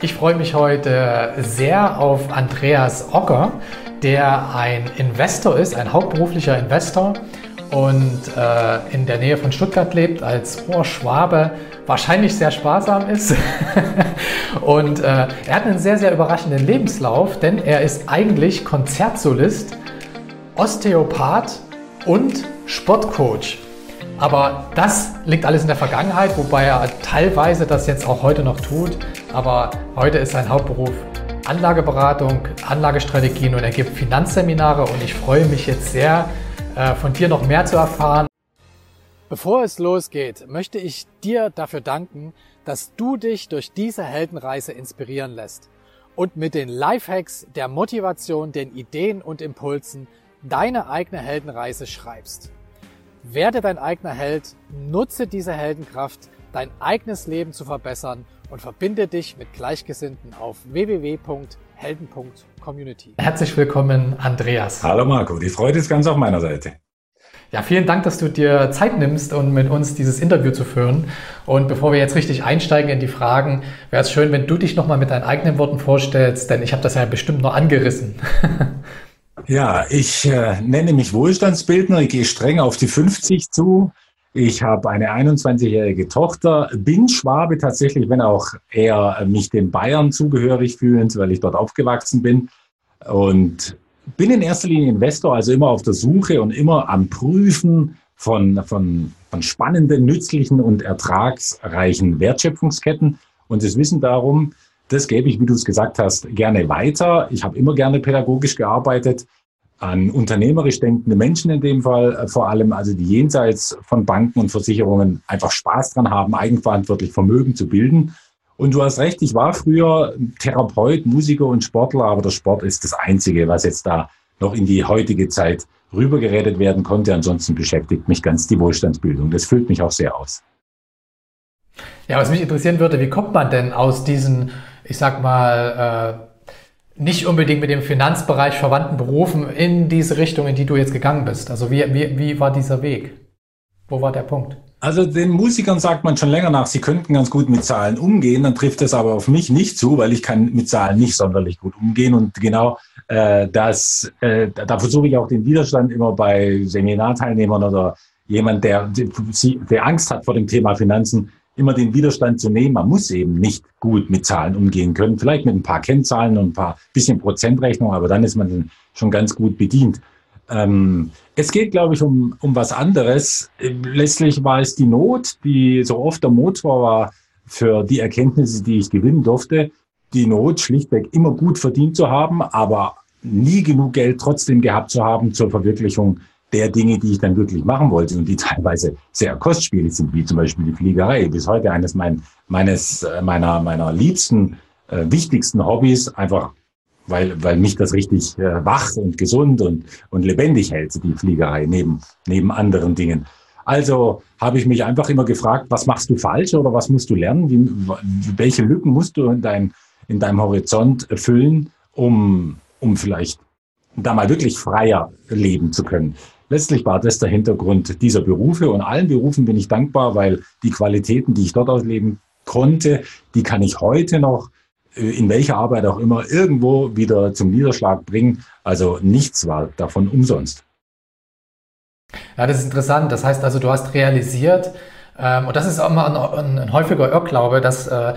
Ich freue mich heute sehr auf Andreas Ocker, der ein Investor ist, ein hauptberuflicher Investor und äh, in der Nähe von Stuttgart lebt, als Ohrschwabe wahrscheinlich sehr sparsam ist. und äh, er hat einen sehr, sehr überraschenden Lebenslauf, denn er ist eigentlich Konzertsolist, Osteopath und Sportcoach. Aber das liegt alles in der Vergangenheit, wobei er teilweise das jetzt auch heute noch tut. Aber heute ist sein Hauptberuf Anlageberatung, Anlagestrategien und er gibt Finanzseminare und ich freue mich jetzt sehr, äh, von dir noch mehr zu erfahren. Bevor es losgeht, möchte ich dir dafür danken, dass du dich durch diese Heldenreise inspirieren lässt und mit den Lifehacks, der Motivation, den Ideen und Impulsen deine eigene Heldenreise schreibst. Werde dein eigener Held, nutze diese Heldenkraft, dein eigenes Leben zu verbessern und verbinde dich mit Gleichgesinnten auf www.helden.community. Herzlich willkommen, Andreas. Hallo Marco, die Freude ist ganz auf meiner Seite. Ja, vielen Dank, dass du dir Zeit nimmst, um mit uns dieses Interview zu führen. Und bevor wir jetzt richtig einsteigen in die Fragen, wäre es schön, wenn du dich nochmal mit deinen eigenen Worten vorstellst, denn ich habe das ja bestimmt nur angerissen. Ja, ich äh, nenne mich Wohlstandsbildner, ich gehe streng auf die 50 zu. Ich habe eine 21-jährige Tochter, bin Schwabe tatsächlich, wenn auch eher mich den Bayern zugehörig fühlend, weil ich dort aufgewachsen bin. Und bin in erster Linie Investor, also immer auf der Suche und immer am Prüfen von, von, von spannenden, nützlichen und ertragsreichen Wertschöpfungsketten. Und das Wissen darum, das gebe ich, wie du es gesagt hast, gerne weiter. Ich habe immer gerne pädagogisch gearbeitet an unternehmerisch denkende Menschen in dem Fall äh, vor allem, also die jenseits von Banken und Versicherungen einfach Spaß dran haben, eigenverantwortlich Vermögen zu bilden. Und du hast recht, ich war früher Therapeut, Musiker und Sportler, aber der Sport ist das Einzige, was jetzt da noch in die heutige Zeit rübergeredet werden konnte. Ansonsten beschäftigt mich ganz die Wohlstandsbildung. Das füllt mich auch sehr aus. Ja, was mich interessieren würde, wie kommt man denn aus diesen, ich sag mal, äh nicht unbedingt mit dem Finanzbereich verwandten Berufen in diese Richtung, in die du jetzt gegangen bist? Also wie, wie, wie war dieser Weg? Wo war der Punkt? Also den Musikern sagt man schon länger nach, sie könnten ganz gut mit Zahlen umgehen. Dann trifft das aber auf mich nicht zu, weil ich kann mit Zahlen nicht sonderlich gut umgehen. Und genau äh, das, äh, da versuche ich auch den Widerstand immer bei Seminarteilnehmern oder jemand, der, der Angst hat vor dem Thema Finanzen, immer den Widerstand zu nehmen. Man muss eben nicht gut mit Zahlen umgehen können. Vielleicht mit ein paar Kennzahlen und ein paar bisschen Prozentrechnung, aber dann ist man schon ganz gut bedient. Ähm, es geht, glaube ich, um, um was anderes. Letztlich war es die Not, die so oft der Motor war für die Erkenntnisse, die ich gewinnen durfte. Die Not schlichtweg immer gut verdient zu haben, aber nie genug Geld trotzdem gehabt zu haben zur Verwirklichung der Dinge, die ich dann wirklich machen wollte und die teilweise sehr kostspielig sind, wie zum Beispiel die Fliegerei. Bis heute eines mein, meines, äh, meiner, meiner liebsten, äh, wichtigsten Hobbys, einfach weil, weil mich das richtig äh, wach und gesund und, und lebendig hält, die Fliegerei, neben, neben anderen Dingen. Also habe ich mich einfach immer gefragt, was machst du falsch oder was musst du lernen? Wie, welche Lücken musst du in, dein, in deinem Horizont füllen, um, um vielleicht da mal wirklich freier leben zu können? Letztlich war das der Hintergrund dieser Berufe und allen Berufen bin ich dankbar, weil die Qualitäten, die ich dort ausleben konnte, die kann ich heute noch äh, in welcher Arbeit auch immer irgendwo wieder zum Niederschlag bringen. Also nichts war davon umsonst. Ja, das ist interessant. Das heißt also, du hast realisiert, ähm, und das ist auch immer ein, ein, ein häufiger Irrglaube, dass äh,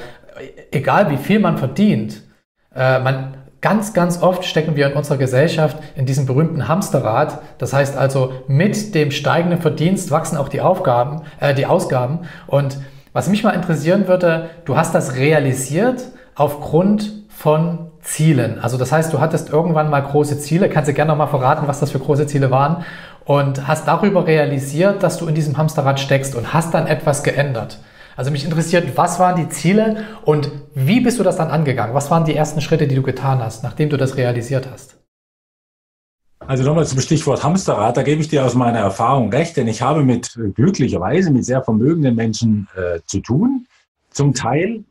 egal wie viel man verdient, äh, man Ganz, ganz oft stecken wir in unserer Gesellschaft in diesem berühmten Hamsterrad. Das heißt also, mit dem steigenden Verdienst wachsen auch die Aufgaben, äh, die Ausgaben. Und was mich mal interessieren würde, du hast das realisiert aufgrund von Zielen. Also das heißt, du hattest irgendwann mal große Ziele. Kannst du gerne noch mal verraten, was das für große Ziele waren? Und hast darüber realisiert, dass du in diesem Hamsterrad steckst und hast dann etwas geändert. Also mich interessiert, was waren die Ziele und wie bist du das dann angegangen? Was waren die ersten Schritte, die du getan hast, nachdem du das realisiert hast? Also nochmal zum Stichwort Hamsterrad, da gebe ich dir aus meiner Erfahrung recht, denn ich habe mit glücklicherweise mit sehr vermögenden Menschen äh, zu tun, zum Teil.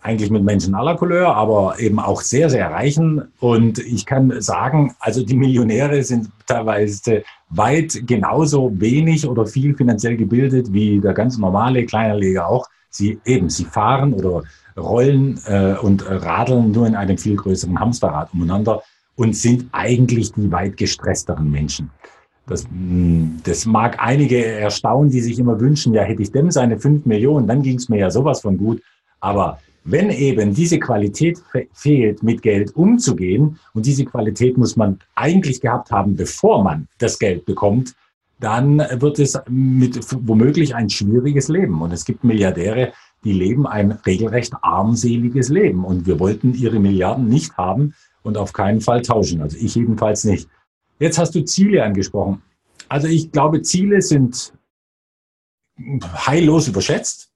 eigentlich mit Menschen aller Couleur, aber eben auch sehr, sehr reichen. Und ich kann sagen, also die Millionäre sind teilweise weit genauso wenig oder viel finanziell gebildet wie der ganz normale Kleinerleger auch. Sie eben, sie fahren oder rollen äh, und radeln nur in einem viel größeren Hamsterrad umeinander und sind eigentlich die weit gestressteren Menschen. Das, hm, das mag einige erstaunen, die sich immer wünschen, ja, hätte ich dem seine fünf Millionen, dann ging es mir ja sowas von gut. Aber wenn eben diese Qualität fehlt, mit Geld umzugehen, und diese Qualität muss man eigentlich gehabt haben, bevor man das Geld bekommt, dann wird es mit womöglich ein schwieriges Leben. Und es gibt Milliardäre, die leben ein regelrecht armseliges Leben. Und wir wollten ihre Milliarden nicht haben und auf keinen Fall tauschen. Also ich jedenfalls nicht. Jetzt hast du Ziele angesprochen. Also ich glaube, Ziele sind heillos überschätzt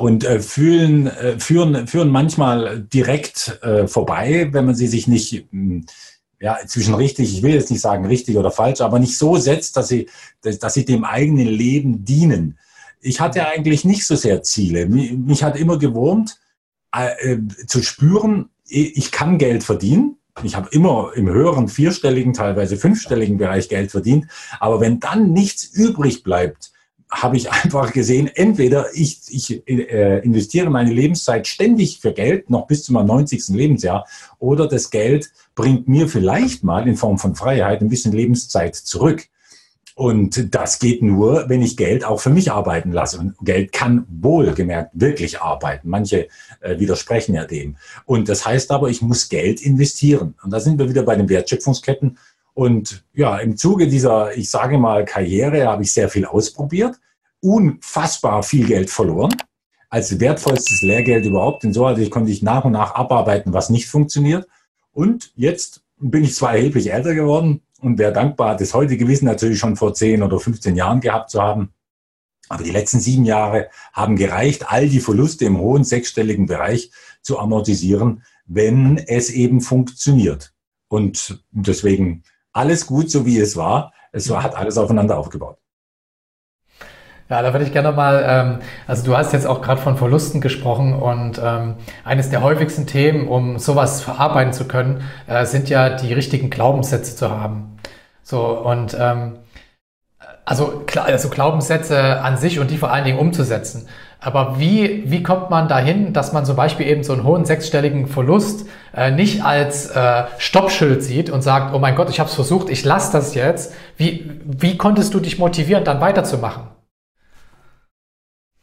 und äh, fühlen, äh, führen, führen manchmal direkt äh, vorbei, wenn man sie sich nicht hm, ja, zwischen richtig, ich will jetzt nicht sagen richtig oder falsch, aber nicht so setzt, dass sie, dass, sie dem eigenen Leben dienen. Ich hatte eigentlich nicht so sehr Ziele. Mich, hat immer gewurmt, äh, zu spüren, ich kann Geld verdienen. Ich habe immer im höheren vierstelligen, teilweise fünfstelligen Bereich Geld verdient. Aber wenn dann nichts übrig bleibt, habe ich einfach gesehen, entweder ich, ich äh, investiere meine Lebenszeit ständig für Geld, noch bis zu meinem 90. Lebensjahr, oder das Geld bringt mir vielleicht mal in Form von Freiheit ein bisschen Lebenszeit zurück. Und das geht nur, wenn ich Geld auch für mich arbeiten lasse. Und Geld kann wohlgemerkt wirklich arbeiten. Manche äh, widersprechen ja dem. Und das heißt aber, ich muss Geld investieren. Und da sind wir wieder bei den Wertschöpfungsketten. Und ja, im Zuge dieser, ich sage mal, Karriere habe ich sehr viel ausprobiert, unfassbar viel Geld verloren, als wertvollstes Lehrgeld überhaupt. So also konnte ich nach und nach abarbeiten, was nicht funktioniert. Und jetzt bin ich zwar erheblich älter geworden, und wäre dankbar, das heutige Wissen natürlich schon vor 10 oder 15 Jahren gehabt zu haben. Aber die letzten sieben Jahre haben gereicht, all die Verluste im hohen sechsstelligen Bereich zu amortisieren, wenn es eben funktioniert. Und deswegen alles gut, so wie es war. Es hat alles aufeinander aufgebaut. Ja, da würde ich gerne mal, ähm, also du hast jetzt auch gerade von Verlusten gesprochen und ähm, eines der häufigsten Themen, um sowas verarbeiten zu können, äh, sind ja die richtigen Glaubenssätze zu haben. So und ähm, also, also Glaubenssätze an sich und die vor allen Dingen umzusetzen. Aber wie, wie kommt man dahin, dass man zum Beispiel eben so einen hohen sechsstelligen Verlust äh, nicht als äh, Stoppschild sieht und sagt, oh mein Gott, ich habe es versucht, ich lasse das jetzt. Wie, wie konntest du dich motivieren, dann weiterzumachen?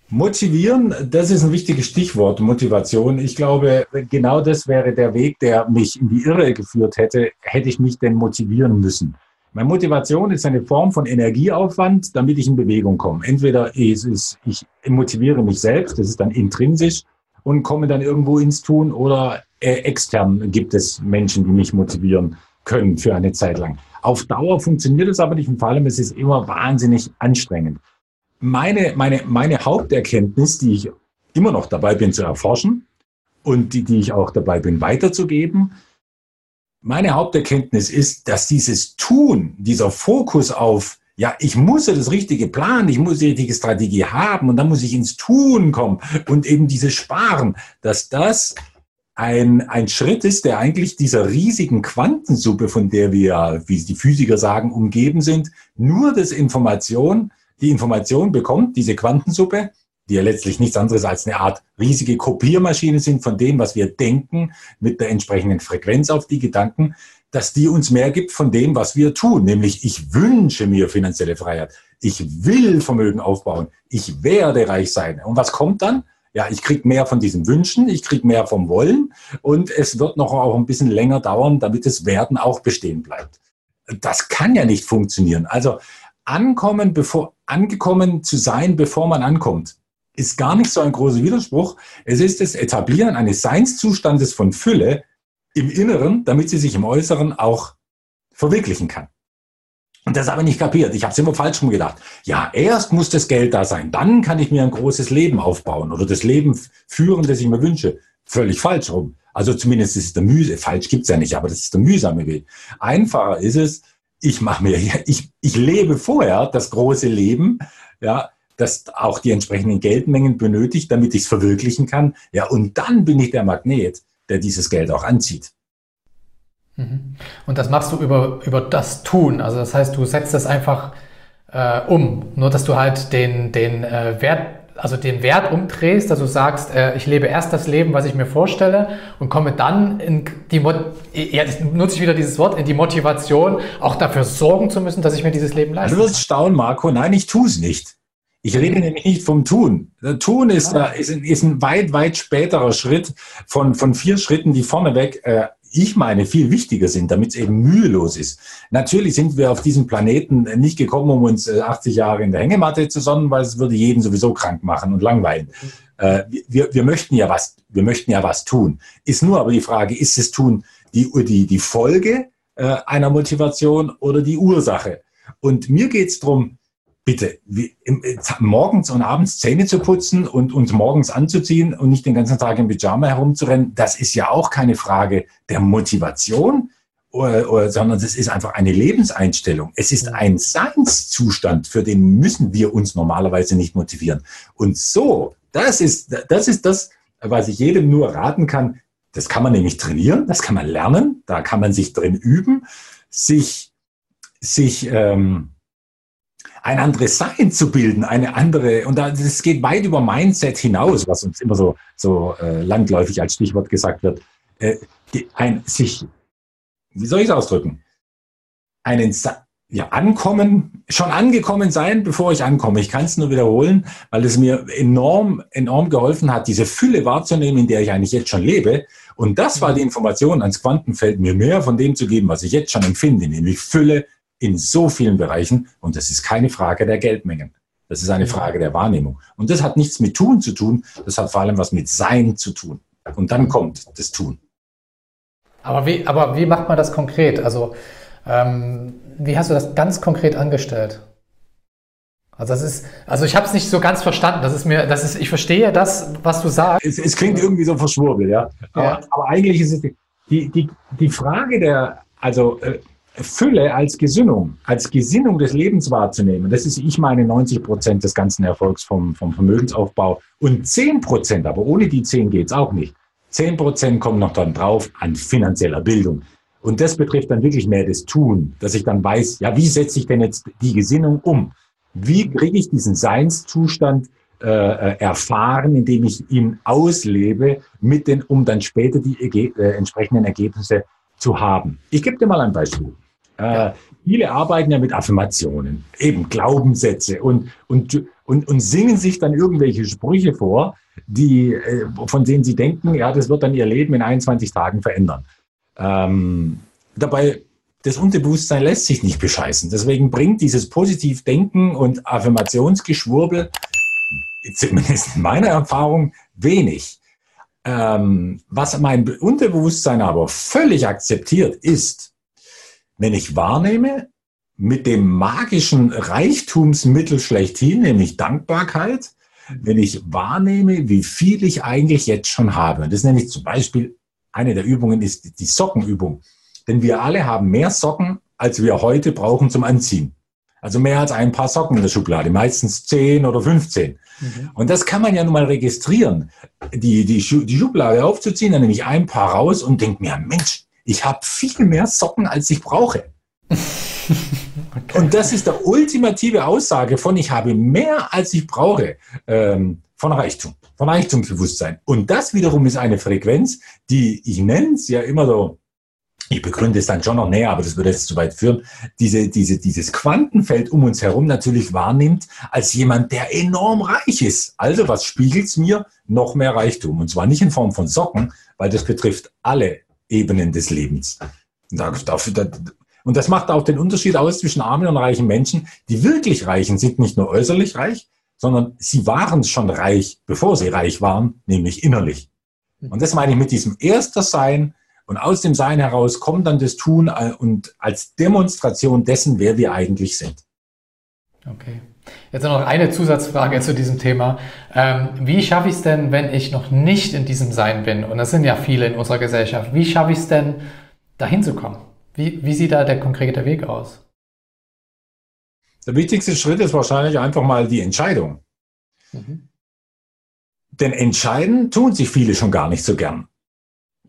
Motivieren, das ist ein wichtiges Stichwort, Motivation. Ich glaube, genau das wäre der Weg, der mich in die Irre geführt hätte, hätte ich mich denn motivieren müssen. Meine Motivation ist eine Form von Energieaufwand, damit ich in Bewegung komme. Entweder ist es, ich motiviere mich selbst, das ist dann intrinsisch und komme dann irgendwo ins Tun oder äh, extern gibt es Menschen, die mich motivieren können für eine Zeit lang. Auf Dauer funktioniert es aber nicht und vor allem es ist immer wahnsinnig anstrengend meine, meine, meine Haupterkenntnis, die ich immer noch dabei bin zu erforschen und die, die ich auch dabei bin weiterzugeben, meine Haupterkenntnis ist, dass dieses Tun, dieser Fokus auf, ja, ich muss ja das richtige planen, ich muss die richtige Strategie haben und dann muss ich ins Tun kommen und eben dieses Sparen, dass das ein, ein Schritt ist, der eigentlich dieser riesigen Quantensuppe, von der wir, wie die Physiker sagen, umgeben sind, nur das Information die Information bekommt, diese Quantensuppe, die ja letztlich nichts anderes als eine Art riesige Kopiermaschine sind von dem, was wir denken, mit der entsprechenden Frequenz auf die Gedanken, dass die uns mehr gibt von dem, was wir tun. Nämlich, ich wünsche mir finanzielle Freiheit. Ich will Vermögen aufbauen. Ich werde reich sein. Und was kommt dann? Ja, ich kriege mehr von diesen Wünschen, ich kriege mehr vom Wollen und es wird noch auch ein bisschen länger dauern, damit das Werden auch bestehen bleibt. Das kann ja nicht funktionieren. Also ankommen, bevor, angekommen zu sein, bevor man ankommt, ist gar nicht so ein großer Widerspruch. Es ist das Etablieren eines Seinszustandes von Fülle im Inneren, damit sie sich im Äußeren auch verwirklichen kann. Und das habe ich nicht kapiert. Ich habe es immer falsch rum gedacht. Ja, erst muss das Geld da sein, dann kann ich mir ein großes Leben aufbauen oder das Leben führen, das ich mir wünsche. Völlig falsch rum. Also zumindest ist es der mühsame, falsch gibt's ja nicht, aber das ist der mühsame Weg. Einfacher ist es, ich mache mir, ich, ich lebe vorher das große Leben, ja, das auch die entsprechenden Geldmengen benötigt, damit ich es verwirklichen kann. Ja, und dann bin ich der Magnet, der dieses Geld auch anzieht. Mhm. Und das machst du über, über das Tun. Also das heißt, du setzt das einfach äh, um. Nur dass du halt den, den äh, Wert also den Wert umdrehst, dass du sagst, äh, ich lebe erst das Leben, was ich mir vorstelle und komme dann in die, ja, nutze ich wieder dieses Wort, in die Motivation, auch dafür sorgen zu müssen, dass ich mir dieses Leben leiste. Du wirst staunen, Marco. Nein, ich tue es nicht. Ich rede nämlich nicht vom Tun. Tun ist, ah. ist, ist, ein weit, weit späterer Schritt von, von vier Schritten, die vorneweg äh, ich meine, viel wichtiger sind, damit es eben mühelos ist. Natürlich sind wir auf diesem Planeten nicht gekommen, um uns 80 äh, Jahre in der Hängematte zu sonnen, weil es würde jeden sowieso krank machen und langweilen. Äh, wir, wir möchten ja was, wir möchten ja was tun. Ist nur aber die Frage, ist es tun die, die, die Folge äh, einer Motivation oder die Ursache? Und mir geht es darum, bitte, wie, äh, morgens und abends Zähne zu putzen und uns morgens anzuziehen und nicht den ganzen Tag im Pyjama herumzurennen, das ist ja auch keine Frage der Motivation, oder, oder, sondern das ist einfach eine Lebenseinstellung. Es ist ein Seinszustand, für den müssen wir uns normalerweise nicht motivieren. Und so, das ist, das ist das, was ich jedem nur raten kann. Das kann man nämlich trainieren, das kann man lernen, da kann man sich drin üben, sich, sich, ähm, ein anderes Sein zu bilden, eine andere, und das geht weit über Mindset hinaus, was uns immer so, so äh, landläufig als Stichwort gesagt wird. Äh, ein sich, wie soll ich es ausdrücken? Einen ja, ankommen, schon angekommen sein, bevor ich ankomme. Ich kann es nur wiederholen, weil es mir enorm, enorm geholfen hat, diese Fülle wahrzunehmen, in der ich eigentlich jetzt schon lebe. Und das war die Information ans Quantenfeld, mir mehr von dem zu geben, was ich jetzt schon empfinde, nämlich Fülle, in so vielen Bereichen und das ist keine Frage der Geldmengen. Das ist eine Frage der Wahrnehmung. Und das hat nichts mit Tun zu tun, das hat vor allem was mit Sein zu tun. Und dann kommt das Tun. Aber wie, aber wie macht man das konkret? Also ähm, wie hast du das ganz konkret angestellt? Also das ist, also ich habe es nicht so ganz verstanden. Das ist mir, das ist, ich verstehe das, was du sagst. Es, es klingt irgendwie so verschwurbelt, ja. Aber, ja. aber eigentlich ist es die, die, die Frage der, also äh, Fülle als Gesinnung, als Gesinnung des Lebens wahrzunehmen, das ist, ich meine, 90 Prozent des ganzen Erfolgs vom, vom Vermögensaufbau. Und 10 Prozent, aber ohne die 10 geht's auch nicht. 10 Prozent kommen noch dann drauf an finanzieller Bildung. Und das betrifft dann wirklich mehr das Tun, dass ich dann weiß, ja, wie setze ich denn jetzt die Gesinnung um? Wie kriege ich diesen Seinszustand äh, erfahren, indem ich ihn auslebe, mit den, um dann später die äh, entsprechenden Ergebnisse zu haben. Ich gebe dir mal ein Beispiel. Äh, viele arbeiten ja mit Affirmationen, eben Glaubenssätze und, und, und, und singen sich dann irgendwelche Sprüche vor, die, äh, von denen sie denken, ja, das wird dann ihr Leben in 21 Tagen verändern. Ähm, dabei, das Unterbewusstsein lässt sich nicht bescheißen. Deswegen bringt dieses Positivdenken und Affirmationsgeschwurbel, zumindest in meiner Erfahrung, wenig. Ähm, was mein Unterbewusstsein aber völlig akzeptiert, ist, wenn ich wahrnehme, mit dem magischen Reichtumsmittel schlechthin, nämlich Dankbarkeit, wenn ich wahrnehme, wie viel ich eigentlich jetzt schon habe. Und das nenne ich zum Beispiel, eine der Übungen ist die Sockenübung. Denn wir alle haben mehr Socken, als wir heute brauchen zum Anziehen. Also mehr als ein paar Socken in der Schublade, meistens 10 oder 15. Mhm. Und das kann man ja nun mal registrieren. Die, die, die Schublade aufzuziehen, dann nehme ich ein paar raus und denke mir, Mensch, ich habe viel mehr Socken, als ich brauche. okay. Und das ist der ultimative Aussage von, ich habe mehr, als ich brauche, ähm, von Reichtum, von Reichtumsbewusstsein. Und das wiederum ist eine Frequenz, die, ich nenne es ja immer so, ich begründe es dann schon noch näher, aber das würde jetzt zu weit führen, diese, diese, dieses Quantenfeld um uns herum natürlich wahrnimmt als jemand, der enorm reich ist. Also was spiegelt es mir? Noch mehr Reichtum. Und zwar nicht in Form von Socken, weil das betrifft alle Ebenen des Lebens. Und das macht auch den Unterschied aus zwischen armen und reichen Menschen. Die wirklich Reichen sind nicht nur äußerlich reich, sondern sie waren schon reich, bevor sie reich waren, nämlich innerlich. Und das meine ich mit diesem erster Sein, und aus dem Sein heraus kommt dann das Tun und als Demonstration dessen, wer wir eigentlich sind. Okay. Jetzt noch eine Zusatzfrage zu diesem Thema. Ähm, wie schaffe ich es denn, wenn ich noch nicht in diesem Sein bin? Und das sind ja viele in unserer Gesellschaft. Wie schaffe ich es denn, dahin zu kommen? Wie, wie sieht da der konkrete Weg aus? Der wichtigste Schritt ist wahrscheinlich einfach mal die Entscheidung. Mhm. Denn entscheiden tun sich viele schon gar nicht so gern.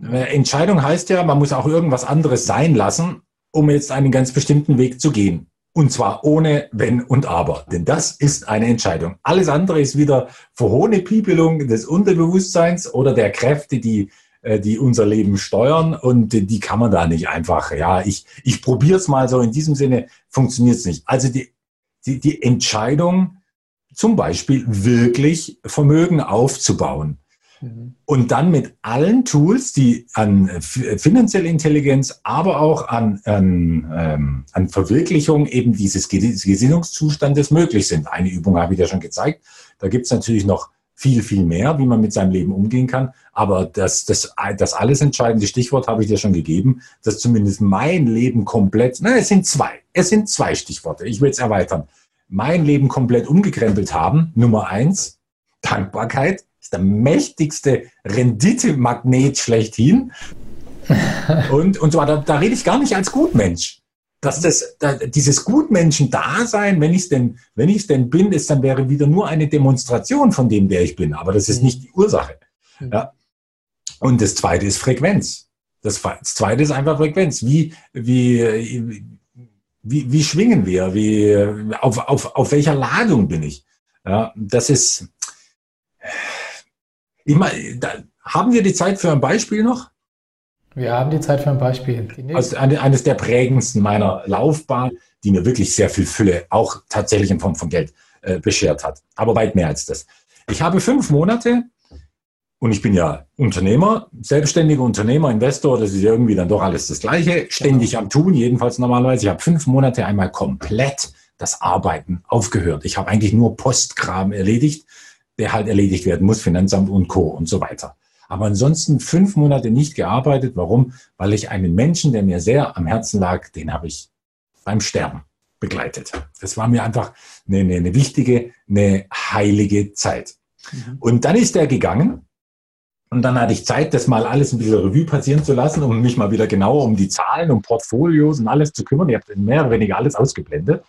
Äh, Entscheidung heißt ja, man muss auch irgendwas anderes sein lassen, um jetzt einen ganz bestimmten Weg zu gehen. Und zwar ohne Wenn und Aber. Denn das ist eine Entscheidung. Alles andere ist wieder verhohne Piepelung des Unterbewusstseins oder der Kräfte, die, äh, die unser Leben steuern. Und die kann man da nicht einfach, ja, ich, ich probiere es mal so. In diesem Sinne funktioniert es nicht. Also die, die, die Entscheidung, zum Beispiel wirklich Vermögen aufzubauen. Mhm. Und dann mit allen Tools, die an finanzielle Intelligenz, aber auch an, an, ähm, an Verwirklichung eben dieses Gesinnungszustandes möglich sind. Eine Übung habe ich ja schon gezeigt. Da gibt es natürlich noch viel, viel mehr, wie man mit seinem Leben umgehen kann. Aber das, das, das alles entscheidende Stichwort habe ich dir schon gegeben, dass zumindest mein Leben komplett, na, es sind zwei, es sind zwei Stichworte. Ich will es erweitern. Mein Leben komplett umgekrempelt haben. Nummer eins, Dankbarkeit der mächtigste Renditemagnet schlechthin. und, und zwar, da, da rede ich gar nicht als Gutmensch. Dass das, da, dieses Gutmenschen-Dasein, wenn ich es denn, wenn ich es denn bin, ist, dann wäre wieder nur eine Demonstration von dem, der ich bin. Aber das ist mhm. nicht die Ursache. Mhm. Ja. Und das zweite ist Frequenz. Das, das zweite ist einfach Frequenz. Wie, wie, wie, wie schwingen wir? Wie, auf, auf, auf welcher Ladung bin ich? Ja, das ist, ich meine, da, haben wir die Zeit für ein Beispiel noch? Wir haben die Zeit für ein Beispiel. Also eines der prägendsten meiner Laufbahn, die mir wirklich sehr viel Fülle, auch tatsächlich in Form von Geld, äh, beschert hat. Aber weit mehr als das. Ich habe fünf Monate und ich bin ja Unternehmer, selbstständiger Unternehmer, Investor, das ist irgendwie dann doch alles das Gleiche, ständig am Tun, jedenfalls normalerweise. Ich habe fünf Monate einmal komplett das Arbeiten aufgehört. Ich habe eigentlich nur Postkram erledigt der halt erledigt werden muss, Finanzamt und Co. und so weiter. Aber ansonsten fünf Monate nicht gearbeitet. Warum? Weil ich einen Menschen, der mir sehr am Herzen lag, den habe ich beim Sterben begleitet. Das war mir einfach eine, eine, eine wichtige, eine heilige Zeit. Mhm. Und dann ist er gegangen. Und dann hatte ich Zeit, das mal alles ein bisschen Revue passieren zu lassen, um mich mal wieder genauer um die Zahlen und Portfolios und alles zu kümmern. Ich habe mehr oder weniger alles ausgeblendet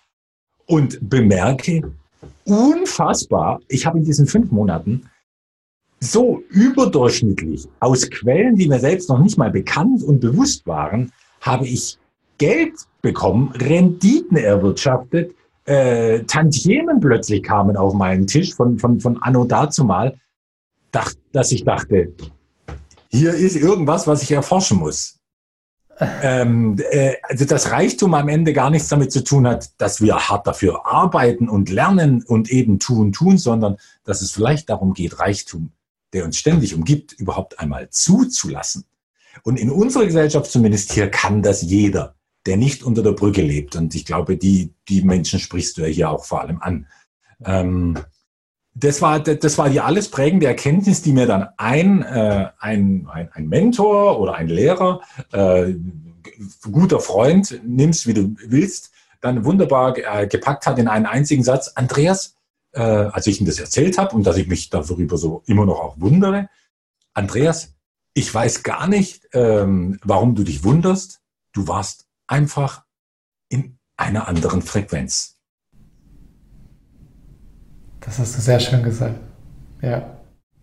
und bemerke, unfassbar. Ich habe in diesen fünf Monaten so überdurchschnittlich aus Quellen, die mir selbst noch nicht mal bekannt und bewusst waren, habe ich Geld bekommen, Renditen erwirtschaftet, äh, Tantiemen plötzlich kamen auf meinen Tisch von, von, von Anno dazumal, dacht, dass ich dachte, hier ist irgendwas, was ich erforschen muss ähm, äh, also das Reichtum am Ende gar nichts damit zu tun hat, dass wir hart dafür arbeiten und lernen und eben tun, tun, sondern dass es vielleicht darum geht, Reichtum, der uns ständig umgibt, überhaupt einmal zuzulassen. Und in unserer Gesellschaft zumindest hier kann das jeder, der nicht unter der Brücke lebt. Und ich glaube, die, die Menschen sprichst du ja hier auch vor allem an. Ähm, das war, das war die alles prägende Erkenntnis, die mir dann ein, äh, ein, ein, ein Mentor oder ein Lehrer, äh, guter Freund, nimmst wie du willst, dann wunderbar äh, gepackt hat in einen einzigen Satz. Andreas, äh, als ich ihm das erzählt habe und dass ich mich darüber so immer noch auch wundere, Andreas, ich weiß gar nicht, ähm, warum du dich wunderst. Du warst einfach in einer anderen Frequenz. Das hast du sehr schön gesagt. Ja.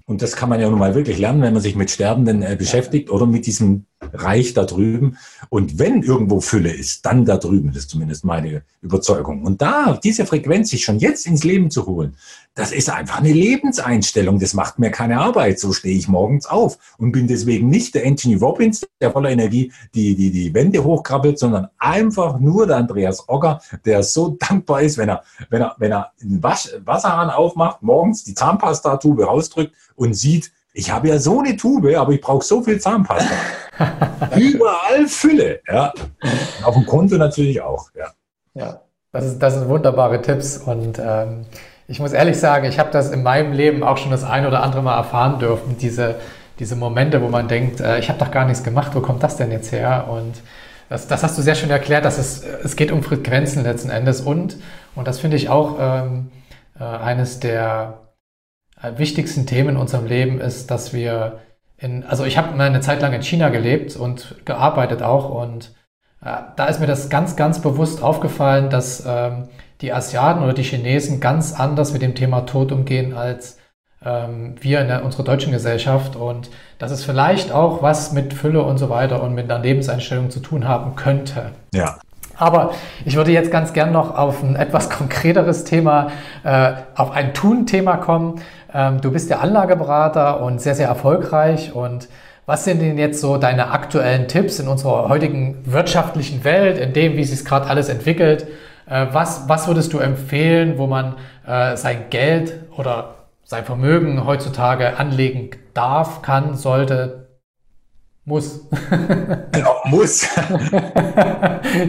Und das kann man ja nun mal wirklich lernen, wenn man sich mit Sterbenden äh, beschäftigt oder mit diesem Reich da drüben. Und wenn irgendwo Fülle ist, dann da drüben. Das ist zumindest meine Überzeugung. Und da, diese Frequenz sich schon jetzt ins Leben zu holen, das ist einfach eine Lebenseinstellung. Das macht mir keine Arbeit. So stehe ich morgens auf und bin deswegen nicht der Anthony Robbins, der voller Energie die, die, die Wände hochkrabbelt, sondern einfach nur der Andreas Ogger, der so dankbar ist, wenn er, wenn er, wenn er einen Wasch, Wasserhahn aufmacht, morgens die Zahnpasta-Tube rausdrückt und sieht, ich habe ja so eine Tube, aber ich brauche so viel Zahnpasta. Überall Fülle. Ja. Auf dem Konto natürlich auch. Ja, ja das, ist, das sind wunderbare Tipps. Und ähm, ich muss ehrlich sagen, ich habe das in meinem Leben auch schon das ein oder andere Mal erfahren dürfen. Diese, diese Momente, wo man denkt, äh, ich habe doch gar nichts gemacht, wo kommt das denn jetzt her? Und das, das hast du sehr schön erklärt, dass es, es geht um Frequenzen letzten Endes. Und, und das finde ich auch ähm, äh, eines der äh, wichtigsten Themen in unserem Leben ist, dass wir in, also ich habe mal eine Zeit lang in China gelebt und gearbeitet auch und äh, da ist mir das ganz, ganz bewusst aufgefallen, dass ähm, die Asiaten oder die Chinesen ganz anders mit dem Thema Tod umgehen als ähm, wir in der, unserer deutschen Gesellschaft und dass es vielleicht auch was mit Fülle und so weiter und mit einer Lebenseinstellung zu tun haben könnte. Ja. Aber ich würde jetzt ganz gern noch auf ein etwas konkreteres Thema, äh, auf ein Tun-Thema kommen. Ähm, du bist der Anlageberater und sehr, sehr erfolgreich. Und was sind denn jetzt so deine aktuellen Tipps in unserer heutigen wirtschaftlichen Welt, in dem, wie sich gerade alles entwickelt? Äh, was, was würdest du empfehlen, wo man äh, sein Geld oder sein Vermögen heutzutage anlegen darf, kann, sollte, muss. ja, muss.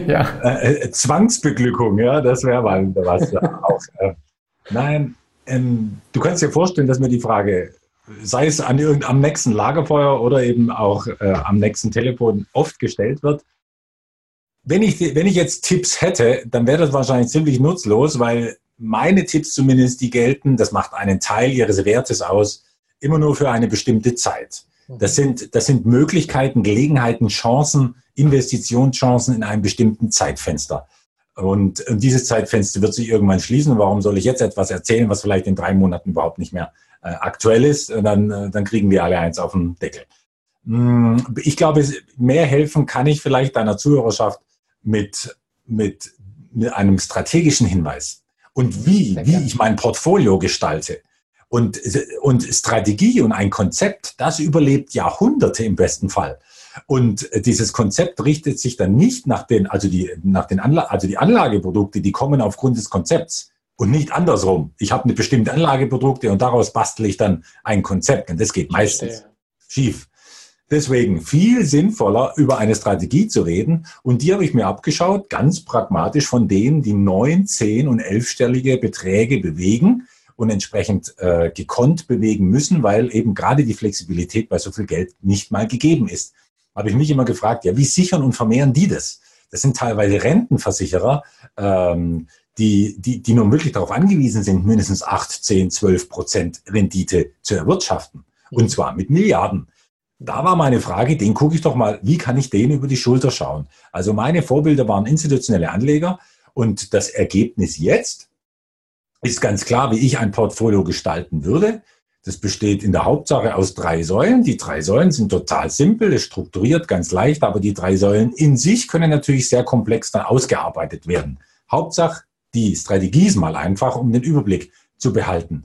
ja. Äh, äh, Zwangsbeglückung, ja, das wäre mal was. auch. Äh, nein, ähm, du kannst dir vorstellen, dass mir die Frage, sei es an am nächsten Lagerfeuer oder eben auch äh, am nächsten Telefon oft gestellt wird. Wenn ich, wenn ich jetzt Tipps hätte, dann wäre das wahrscheinlich ziemlich nutzlos, weil meine Tipps zumindest, die gelten, das macht einen Teil ihres Wertes aus, immer nur für eine bestimmte Zeit. Das mhm. sind, das sind Möglichkeiten, Gelegenheiten, Chancen, Investitionschancen in einem bestimmten Zeitfenster. Und, und dieses Zeitfenster wird sich irgendwann schließen. Warum soll ich jetzt etwas erzählen, was vielleicht in drei Monaten überhaupt nicht mehr äh, aktuell ist? Und dann, äh, dann kriegen wir alle eins auf den Deckel. Hm, ich glaube, mehr helfen kann ich vielleicht deiner Zuhörerschaft mit, mit, mit einem strategischen Hinweis und wie, wie ich mein Portfolio gestalte. Und, und Strategie und ein Konzept, das überlebt Jahrhunderte im besten Fall. Und dieses Konzept richtet sich dann nicht nach den, also die, nach den Anla also die Anlageprodukte, die kommen aufgrund des Konzepts und nicht andersrum. Ich habe eine bestimmte Anlageprodukte und daraus bastle ich dann ein Konzept und das geht meistens schief. Deswegen viel sinnvoller, über eine Strategie zu reden. Und die habe ich mir abgeschaut, ganz pragmatisch von denen, die neun, zehn und elfstellige Beträge bewegen und entsprechend äh, gekonnt bewegen müssen, weil eben gerade die Flexibilität bei so viel Geld nicht mal gegeben ist. Habe ich mich immer gefragt, ja, wie sichern und vermehren die das? Das sind teilweise Rentenversicherer, ähm, die, die, die nun wirklich darauf angewiesen sind, mindestens acht, zehn, zwölf Prozent Rendite zu erwirtschaften. Und zwar mit Milliarden da war meine Frage, den gucke ich doch mal, wie kann ich den über die Schulter schauen? Also meine Vorbilder waren institutionelle Anleger und das Ergebnis jetzt ist ganz klar, wie ich ein Portfolio gestalten würde. Das besteht in der Hauptsache aus drei Säulen. Die drei Säulen sind total simpel, strukturiert, ganz leicht, aber die drei Säulen in sich können natürlich sehr komplex dann ausgearbeitet werden. Hauptsache, die Strategie ist mal einfach, um den Überblick zu behalten.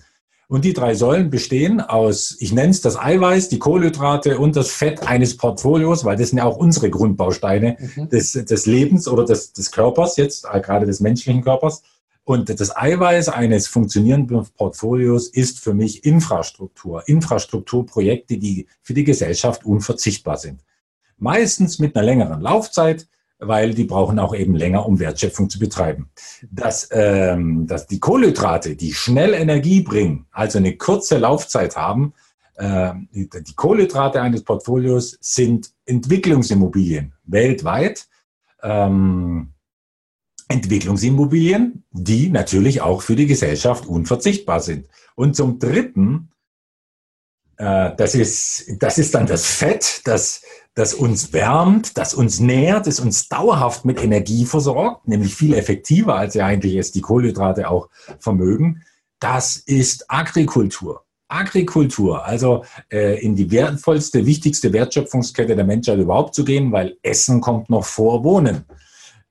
Und die drei Säulen bestehen aus, ich nenne es das Eiweiß, die Kohlenhydrate und das Fett eines Portfolios, weil das sind ja auch unsere Grundbausteine mhm. des, des Lebens oder des, des Körpers jetzt, äh, gerade des menschlichen Körpers. Und das Eiweiß eines funktionierenden Portfolios ist für mich Infrastruktur, Infrastrukturprojekte, die für die Gesellschaft unverzichtbar sind. Meistens mit einer längeren Laufzeit, weil die brauchen auch eben länger, um Wertschöpfung zu betreiben. Dass, ähm, dass die Kohlenhydrate, die schnell Energie bringen, also eine kurze Laufzeit haben, äh, die, die Kohlenhydrate eines Portfolios sind Entwicklungsimmobilien weltweit. Ähm, Entwicklungsimmobilien, die natürlich auch für die Gesellschaft unverzichtbar sind. Und zum Dritten, äh, das, ist, das ist dann das Fett, das das uns wärmt, das uns nährt, das uns dauerhaft mit Energie versorgt, nämlich viel effektiver, als ja eigentlich es die Kohlenhydrate auch vermögen. Das ist Agrikultur. Agrikultur, also äh, in die wertvollste, wichtigste Wertschöpfungskette der Menschheit überhaupt zu gehen, weil Essen kommt noch vor Wohnen.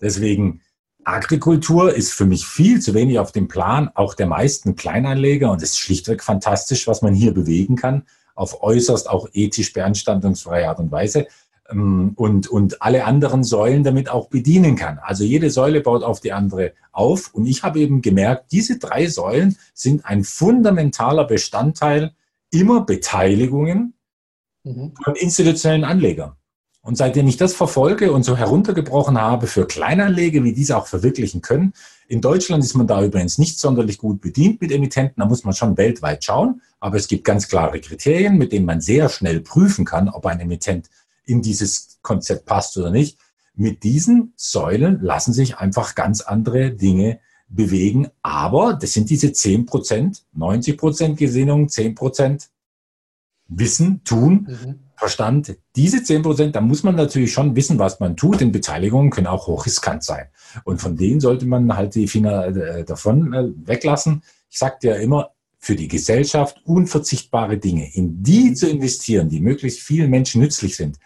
Deswegen Agrikultur ist für mich viel zu wenig auf dem Plan, auch der meisten Kleinanleger. Und es ist schlichtweg fantastisch, was man hier bewegen kann auf äußerst auch ethisch beanstandungsfreie Art und Weise ähm, und, und alle anderen Säulen damit auch bedienen kann. Also jede Säule baut auf die andere auf. Und ich habe eben gemerkt, diese drei Säulen sind ein fundamentaler Bestandteil immer Beteiligungen mhm. von institutionellen Anlegern. Und seitdem ich das verfolge und so heruntergebrochen habe für Kleinanleger, wie diese auch verwirklichen können, in Deutschland ist man da übrigens nicht sonderlich gut bedient mit Emittenten, da muss man schon weltweit schauen, aber es gibt ganz klare Kriterien, mit denen man sehr schnell prüfen kann, ob ein Emittent in dieses Konzept passt oder nicht. Mit diesen Säulen lassen sich einfach ganz andere Dinge bewegen, aber das sind diese 10 Prozent, 90 Prozent Gesinnung, 10 Prozent Wissen, Tun. Mhm Verstand. Diese 10 Prozent, da muss man natürlich schon wissen, was man tut, denn Beteiligungen können auch hochriskant sein. Und von denen sollte man halt die Finger äh, davon äh, weglassen. Ich sagte ja immer, für die Gesellschaft unverzichtbare Dinge, in die zu investieren, die möglichst vielen Menschen nützlich sind,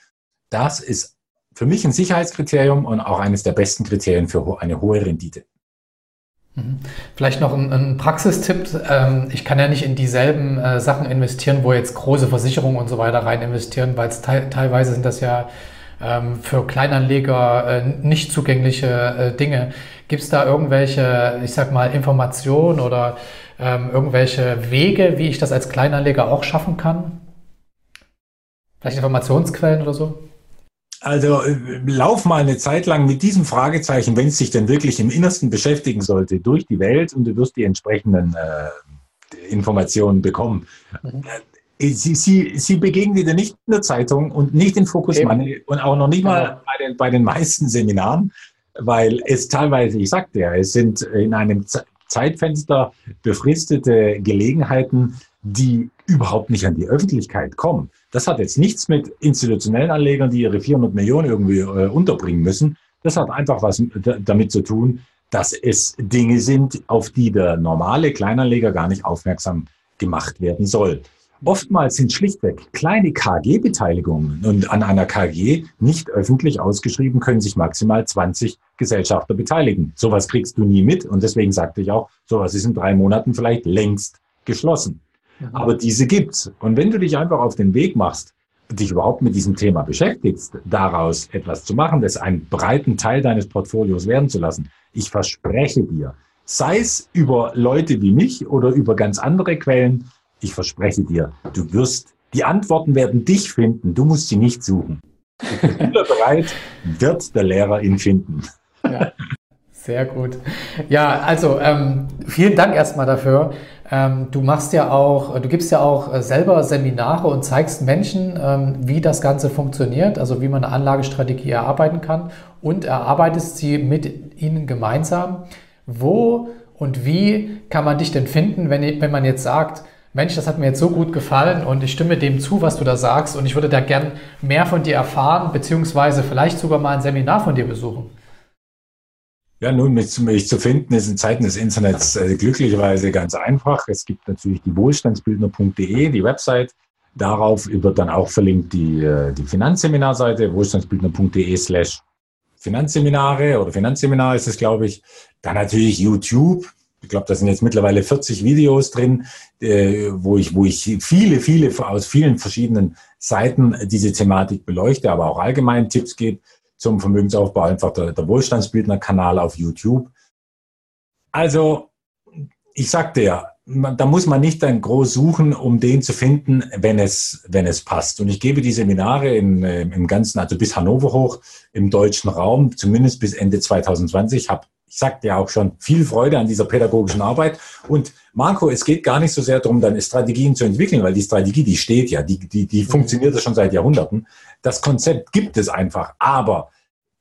das ist für mich ein Sicherheitskriterium und auch eines der besten Kriterien für eine hohe Rendite. Mhm. Vielleicht noch ein, ein Praxistipp. Ähm, ich kann ja nicht in dieselben äh, Sachen investieren, wo jetzt große Versicherungen und so weiter rein investieren, weil te teilweise sind das ja ähm, für Kleinanleger äh, nicht zugängliche äh, Dinge. Gibt es da irgendwelche, ich sag mal, Informationen oder ähm, irgendwelche Wege, wie ich das als Kleinanleger auch schaffen kann? Vielleicht Informationsquellen oder so? Also äh, lauf mal eine Zeit lang mit diesem Fragezeichen, wenn es sich denn wirklich im Innersten beschäftigen sollte, durch die Welt und du wirst die entsprechenden äh, Informationen bekommen. Mhm. Äh, sie, sie, sie begegnen dir nicht in der Zeitung und nicht in Eben. Money und auch noch nicht mal ja. bei, den, bei den meisten Seminaren, weil es teilweise, ich sagte ja, es sind in einem Zeitfenster befristete Gelegenheiten, die überhaupt nicht an die Öffentlichkeit kommen. Das hat jetzt nichts mit institutionellen Anlegern, die ihre 400 Millionen irgendwie äh, unterbringen müssen. Das hat einfach was damit zu tun, dass es Dinge sind, auf die der normale Kleinanleger gar nicht aufmerksam gemacht werden soll. Oftmals sind schlichtweg kleine KG-Beteiligungen und an einer KG nicht öffentlich ausgeschrieben können sich maximal 20 Gesellschafter beteiligen. Sowas kriegst du nie mit und deswegen sagte ich auch, sowas ist in drei Monaten vielleicht längst geschlossen. Mhm. Aber diese gibt's. Und wenn du dich einfach auf den Weg machst, dich überhaupt mit diesem Thema beschäftigst, daraus etwas zu machen, das einen breiten Teil deines Portfolios werden zu lassen, ich verspreche dir, sei es über Leute wie mich oder über ganz andere Quellen, ich verspreche dir, du wirst, die Antworten werden dich finden, du musst sie nicht suchen. Schüler bereit, wird der Lehrer ihn finden. Ja, sehr gut. Ja, also ähm, vielen Dank erstmal dafür. Ähm, du machst ja auch, du gibst ja auch äh, selber Seminare und zeigst Menschen, ähm, wie das Ganze funktioniert, also wie man eine Anlagestrategie erarbeiten kann und erarbeitest sie mit ihnen gemeinsam. Wo und wie kann man dich denn finden, wenn, wenn man jetzt sagt, Mensch, das hat mir jetzt so gut gefallen und ich stimme dem zu, was du da sagst und ich würde da gern mehr von dir erfahren, beziehungsweise vielleicht sogar mal ein Seminar von dir besuchen. Ja, nun, mich, mich zu finden ist in Zeiten des Internets äh, glücklicherweise ganz einfach. Es gibt natürlich die wohlstandsbildner.de, die Website. Darauf wird dann auch verlinkt die, äh, die Finanzseminarseite, wohlstandsbildner.de slash Finanzseminare oder Finanzseminar ist es, glaube ich. Dann natürlich YouTube. Ich glaube, da sind jetzt mittlerweile 40 Videos drin, äh, wo ich, wo ich viele, viele aus vielen verschiedenen Seiten diese Thematik beleuchte, aber auch allgemein Tipps gebe zum Vermögensaufbau einfach der, der Wohlstandsbildner-Kanal auf YouTube. Also, ich sagte ja, da muss man nicht dann groß suchen, um den zu finden, wenn es, wenn es passt. Und ich gebe die Seminare in, äh, im Ganzen, also bis Hannover hoch, im deutschen Raum, zumindest bis Ende 2020. Ich habe, ich sagte ja auch schon, viel Freude an dieser pädagogischen Arbeit. Und Marco, es geht gar nicht so sehr darum, dann Strategien zu entwickeln, weil die Strategie, die steht ja, die, die, die funktioniert ja schon seit Jahrhunderten. Das Konzept gibt es einfach, aber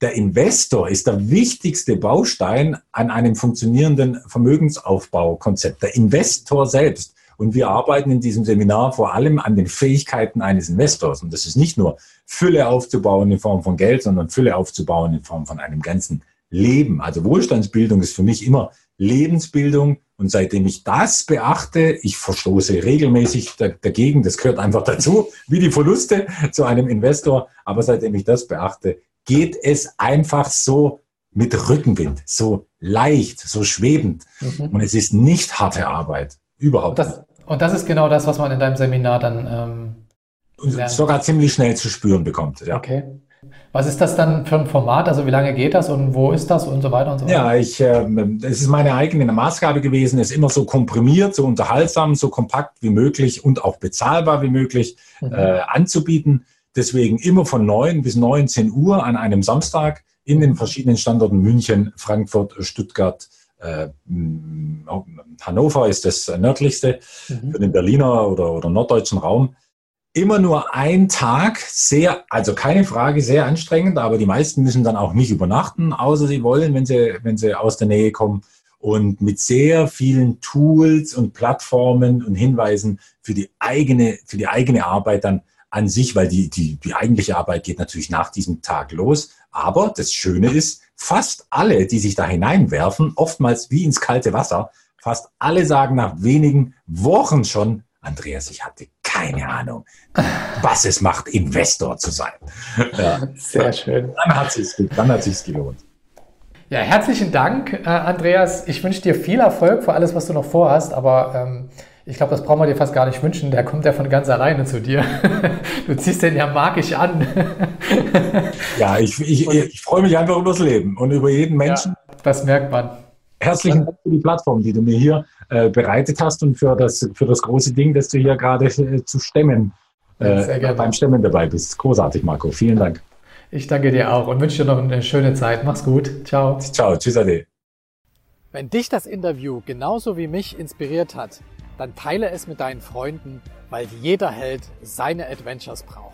der Investor ist der wichtigste Baustein an einem funktionierenden Vermögensaufbaukonzept. Der Investor selbst. Und wir arbeiten in diesem Seminar vor allem an den Fähigkeiten eines Investors. Und das ist nicht nur Fülle aufzubauen in Form von Geld, sondern Fülle aufzubauen in Form von einem ganzen Leben. Also Wohlstandsbildung ist für mich immer Lebensbildung. Und seitdem ich das beachte, ich verstoße regelmäßig dagegen, das gehört einfach dazu, wie die Verluste zu einem Investor. Aber seitdem ich das beachte, geht es einfach so mit Rückenwind, so leicht, so schwebend. Mhm. Und es ist nicht harte Arbeit. Überhaupt das. Und das ist genau das, was man in deinem Seminar dann ähm, sogar ziemlich schnell zu spüren bekommt. Ja. Okay. Was ist das dann für ein Format? Also wie lange geht das und wo ist das und so weiter und so weiter? Ja, ich, äh, es ist meine eigene Maßgabe gewesen, es immer so komprimiert, so unterhaltsam, so kompakt wie möglich und auch bezahlbar wie möglich mhm. äh, anzubieten. Deswegen immer von 9 bis 19 Uhr an einem Samstag in den verschiedenen Standorten München, Frankfurt, Stuttgart, äh, Hannover ist das nördlichste mhm. für den Berliner oder, oder norddeutschen Raum. Immer nur ein Tag, sehr, also keine Frage, sehr anstrengend, aber die meisten müssen dann auch nicht übernachten, außer sie wollen, wenn sie, wenn sie aus der Nähe kommen. Und mit sehr vielen Tools und Plattformen und Hinweisen für die eigene, für die eigene Arbeit dann an sich, weil die, die, die eigentliche Arbeit geht natürlich nach diesem Tag los. Aber das Schöne ist, fast alle, die sich da hineinwerfen, oftmals wie ins kalte Wasser, fast alle sagen nach wenigen Wochen schon, Andreas, ich hatte keine Ahnung, was es macht, Investor zu sein. Ja. Sehr schön. Dann hat es dann hat sich's gelohnt. Ja, herzlichen Dank, äh, Andreas. Ich wünsche dir viel Erfolg für alles, was du noch vorhast, aber ähm, ich glaube, das brauchen wir dir fast gar nicht wünschen. Der kommt ja von ganz alleine zu dir. Du ziehst den ja magisch an. Ja, ich, ich, ich freue mich einfach über das Leben und über jeden Menschen. Ja, das merkt man. Herzlichen Dank für die Plattform, die du mir hier äh, bereitet hast und für das, für das große Ding, das du hier gerade äh, zu stemmen, äh, beim Stemmen dabei bist. Großartig, Marco. Vielen Dank. Ich danke dir auch und wünsche dir noch eine schöne Zeit. Mach's gut. Ciao. Ciao. Tschüss, Ade. Wenn dich das Interview genauso wie mich inspiriert hat, dann teile es mit deinen Freunden, weil jeder Held seine Adventures braucht.